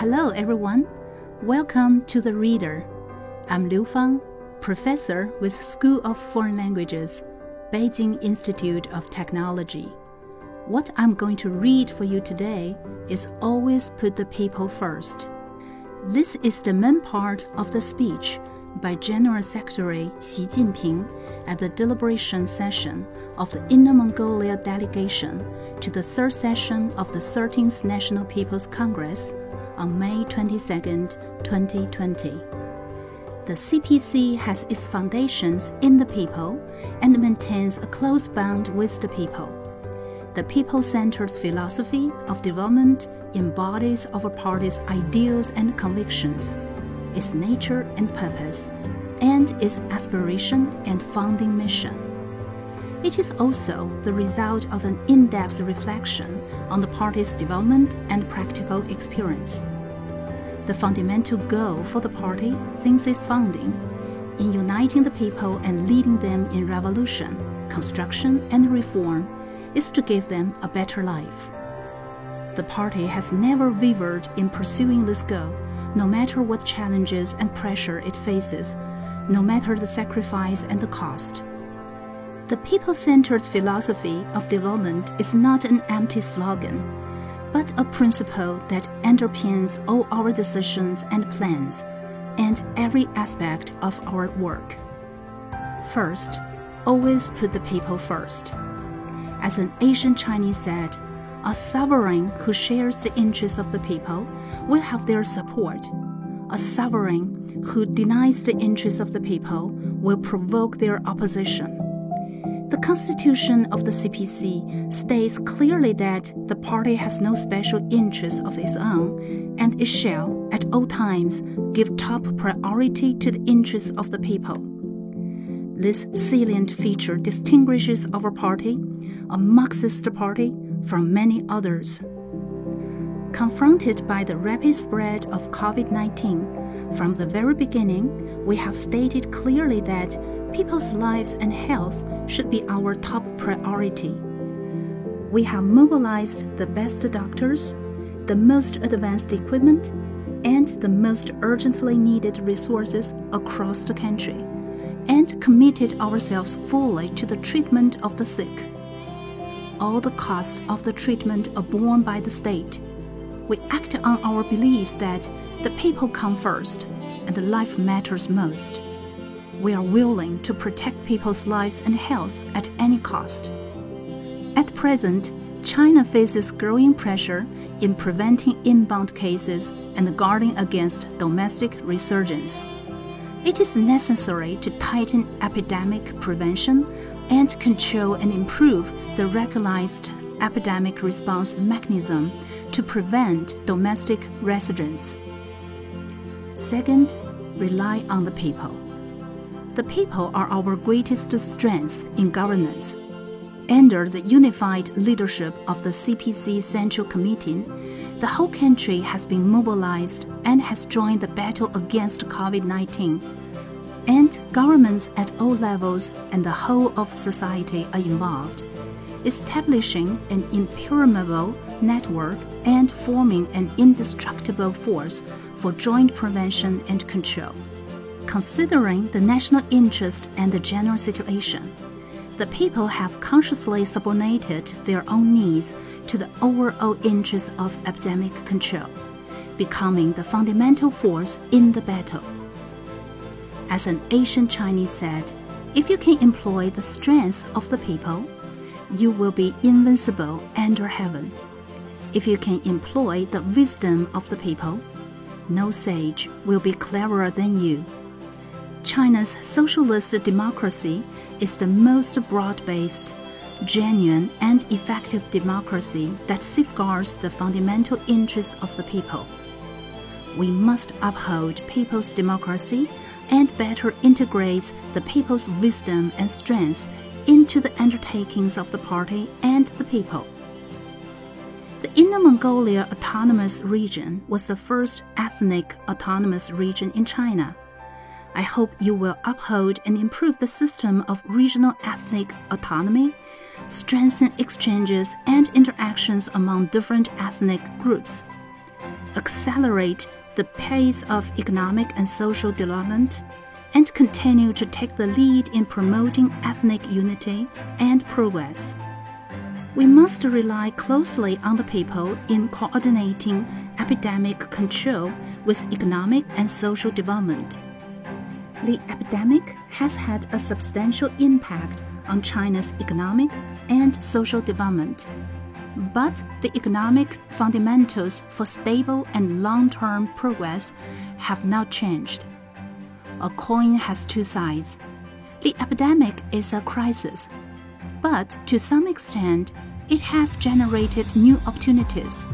Hello, everyone. Welcome to The Reader. I'm Liu Fang, professor with School of Foreign Languages, Beijing Institute of Technology. What I'm going to read for you today is Always Put the People First. This is the main part of the speech by General Secretary Xi Jinping at the deliberation session of the Inner Mongolia delegation to the third session of the 13th National People's Congress on May 22, 2020. The CPC has its foundations in the people and maintains a close bond with the people. The people centered philosophy of development embodies our party's ideals and convictions, its nature and purpose, and its aspiration and founding mission. It is also the result of an in depth reflection on the party's development and practical experience. The fundamental goal for the party since its founding, in uniting the people and leading them in revolution, construction, and reform, is to give them a better life. The party has never wavered in pursuing this goal, no matter what challenges and pressure it faces, no matter the sacrifice and the cost. The people centered philosophy of development is not an empty slogan, but a principle that underpins all our decisions and plans and every aspect of our work. First, always put the people first. As an ancient Chinese said, a sovereign who shares the interests of the people will have their support. A sovereign who denies the interests of the people will provoke their opposition. The constitution of the CPC states clearly that the party has no special interests of its own, and it shall, at all times, give top priority to the interests of the people. This salient feature distinguishes our party, a Marxist party, from many others. Confronted by the rapid spread of COVID 19, from the very beginning, we have stated clearly that people's lives and health should be our top priority. We have mobilized the best doctors, the most advanced equipment, and the most urgently needed resources across the country, and committed ourselves fully to the treatment of the sick. All the costs of the treatment are borne by the state. We act on our belief that the people come first and life matters most we are willing to protect people's lives and health at any cost. At present, China faces growing pressure in preventing inbound cases and guarding against domestic resurgence. It is necessary to tighten epidemic prevention and control and improve the recognized epidemic response mechanism to prevent domestic resurgence. Second, rely on the people. The people are our greatest strength in governance. Under the unified leadership of the CPC Central Committee, the whole country has been mobilized and has joined the battle against COVID 19. And governments at all levels and the whole of society are involved, establishing an impermeable network and forming an indestructible force for joint prevention and control considering the national interest and the general situation. The people have consciously subordinated their own needs to the overall interest of epidemic control, becoming the fundamental force in the battle. As an ancient Chinese said, if you can employ the strength of the people, you will be invincible under heaven. If you can employ the wisdom of the people, no sage will be cleverer than you. China's socialist democracy is the most broad based, genuine, and effective democracy that safeguards the fundamental interests of the people. We must uphold people's democracy and better integrate the people's wisdom and strength into the undertakings of the party and the people. The Inner Mongolia Autonomous Region was the first ethnic autonomous region in China I hope you will uphold and improve the system of regional ethnic autonomy, strengthen exchanges and interactions among different ethnic groups. accelerate the pace of economic and social development, and continue to take the lead in promoting ethnic unity and progress. We must rely closely on the people in coordinating epidemic control with economic and social development. The epidemic has had a substantial impact on China's economic and social development. But the economic fundamentals for stable and long term progress have not changed. A coin has two sides. The epidemic is a crisis, but to some extent, it has generated new opportunities.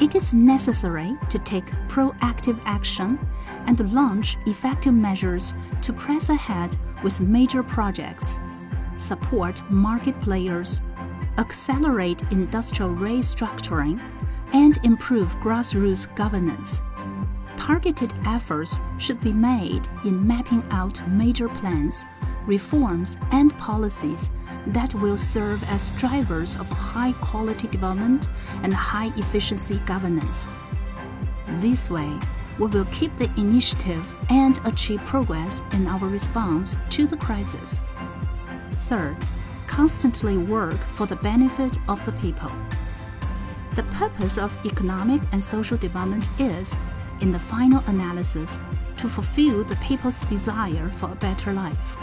It is necessary to take proactive action and launch effective measures to press ahead with major projects, support market players, accelerate industrial restructuring, and improve grassroots governance. Targeted efforts should be made in mapping out major plans, reforms, and policies that will serve as drivers of high quality development and high efficiency governance. This way, we will keep the initiative and achieve progress in our response to the crisis. Third, constantly work for the benefit of the people. The purpose of economic and social development is, in the final analysis, to fulfill the people's desire for a better life.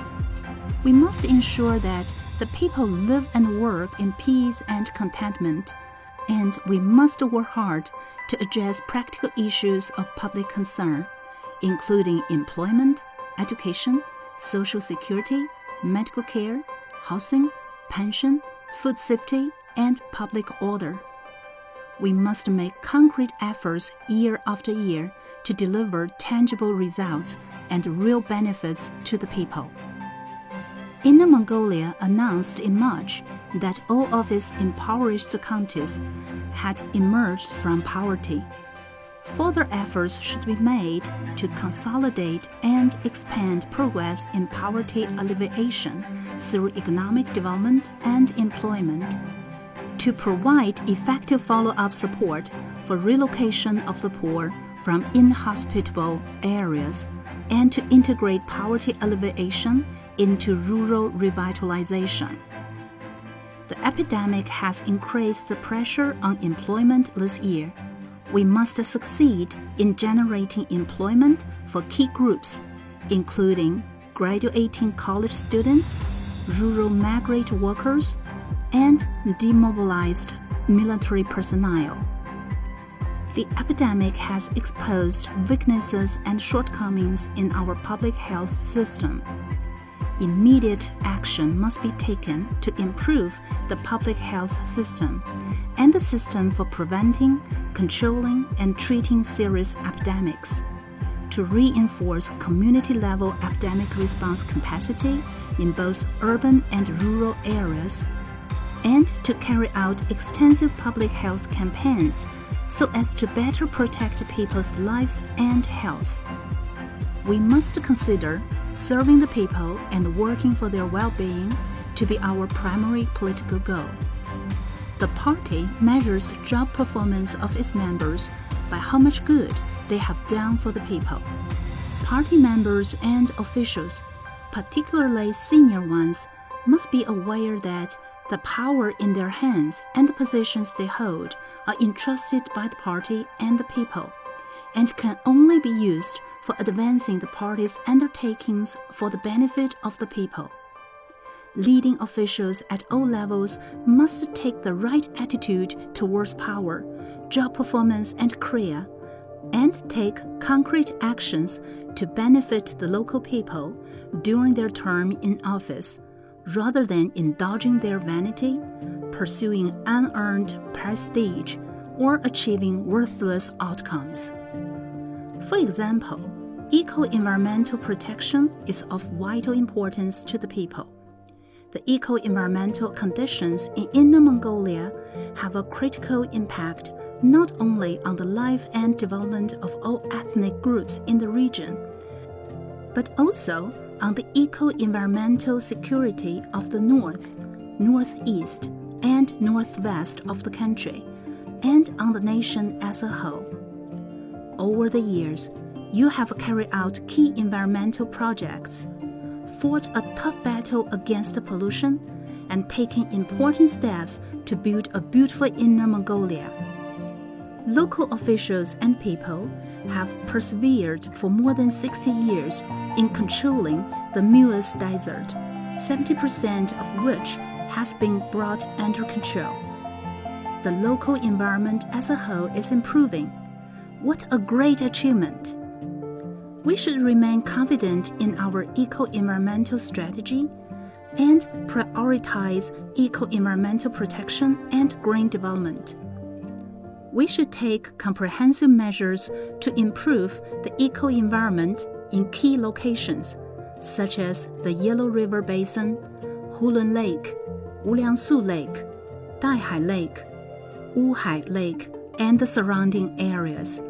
We must ensure that the people live and work in peace and contentment, and we must work hard to address practical issues of public concern, including employment, education, social security, medical care, housing, pension, food safety, and public order. We must make concrete efforts year after year to deliver tangible results and real benefits to the people. Inner Mongolia announced in March that all of its impoverished counties had emerged from poverty. Further efforts should be made to consolidate and expand progress in poverty alleviation through economic development and employment. To provide effective follow up support for relocation of the poor from inhospitable areas and to integrate poverty alleviation into rural revitalization. The epidemic has increased the pressure on employment this year. We must succeed in generating employment for key groups, including graduating college students, rural migrant workers, and demobilized military personnel. The epidemic has exposed weaknesses and shortcomings in our public health system. Immediate action must be taken to improve the public health system and the system for preventing, controlling, and treating serious epidemics, to reinforce community level epidemic response capacity in both urban and rural areas, and to carry out extensive public health campaigns so as to better protect people's lives and health we must consider serving the people and working for their well being to be our primary political goal. The party measures job performance of its members by how much good they have done for the people. Party members and officials, particularly senior ones, must be aware that the power in their hands and the positions they hold are entrusted by the party and the people, and can only be used for advancing the party's undertakings for the benefit of the people. Leading officials at all levels must take the right attitude towards power, job performance, and career, and take concrete actions to benefit the local people during their term in office, rather than indulging their vanity, pursuing unearned prestige, or achieving worthless outcomes. For example, eco-environmental protection is of vital importance to the people. The eco-environmental conditions in Inner Mongolia have a critical impact not only on the life and development of all ethnic groups in the region, but also on the eco-environmental security of the north, northeast, and northwest of the country, and on the nation as a whole. Over the years, you have carried out key environmental projects, fought a tough battle against pollution, and taken important steps to build a beautiful Inner Mongolia. Local officials and people have persevered for more than 60 years in controlling the Mu Us Desert, 70% of which has been brought under control. The local environment as a whole is improving. What a great achievement! We should remain confident in our eco environmental strategy and prioritize eco environmental protection and green development we should take comprehensive measures to improve the eco environment in key locations, such as the Yellow River Basin, Hulun Lake, Wuliangsu Lake, Daihai Lake, Wuhai Lake, and the surrounding areas.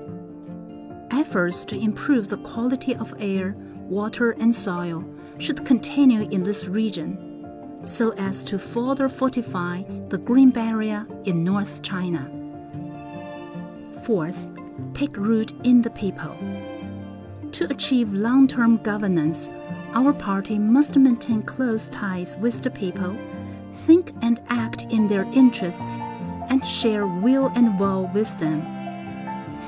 Efforts to improve the quality of air, water, and soil should continue in this region so as to further fortify the green barrier in North China. Fourth, take root in the people. To achieve long term governance, our party must maintain close ties with the people, think and act in their interests, and share will and vow with them.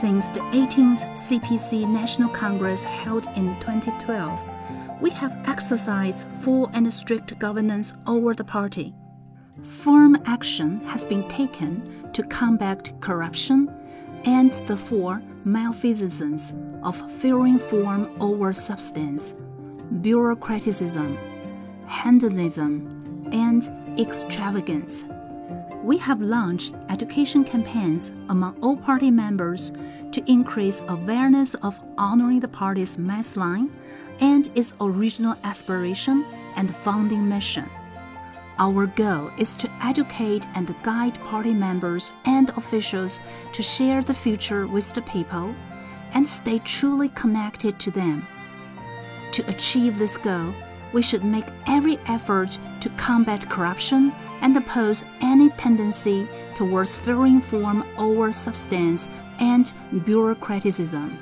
Since the 18th CPC National Congress held in 2012, we have exercised full and strict governance over the party. Firm action has been taken to combat corruption and the four malfeasance of fearing form over substance, bureaucratism, hedonism, and extravagance. We have launched education campaigns among all party members to increase awareness of honoring the party's mass line and its original aspiration and founding mission. Our goal is to educate and guide party members and officials to share the future with the people and stay truly connected to them. To achieve this goal, we should make every effort to combat corruption and oppose any tendency towards filling form over substance and bureaucratism.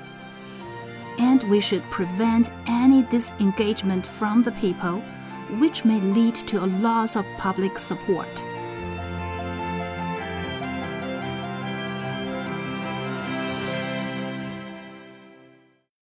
And we should prevent any disengagement from the people which may lead to a loss of public support.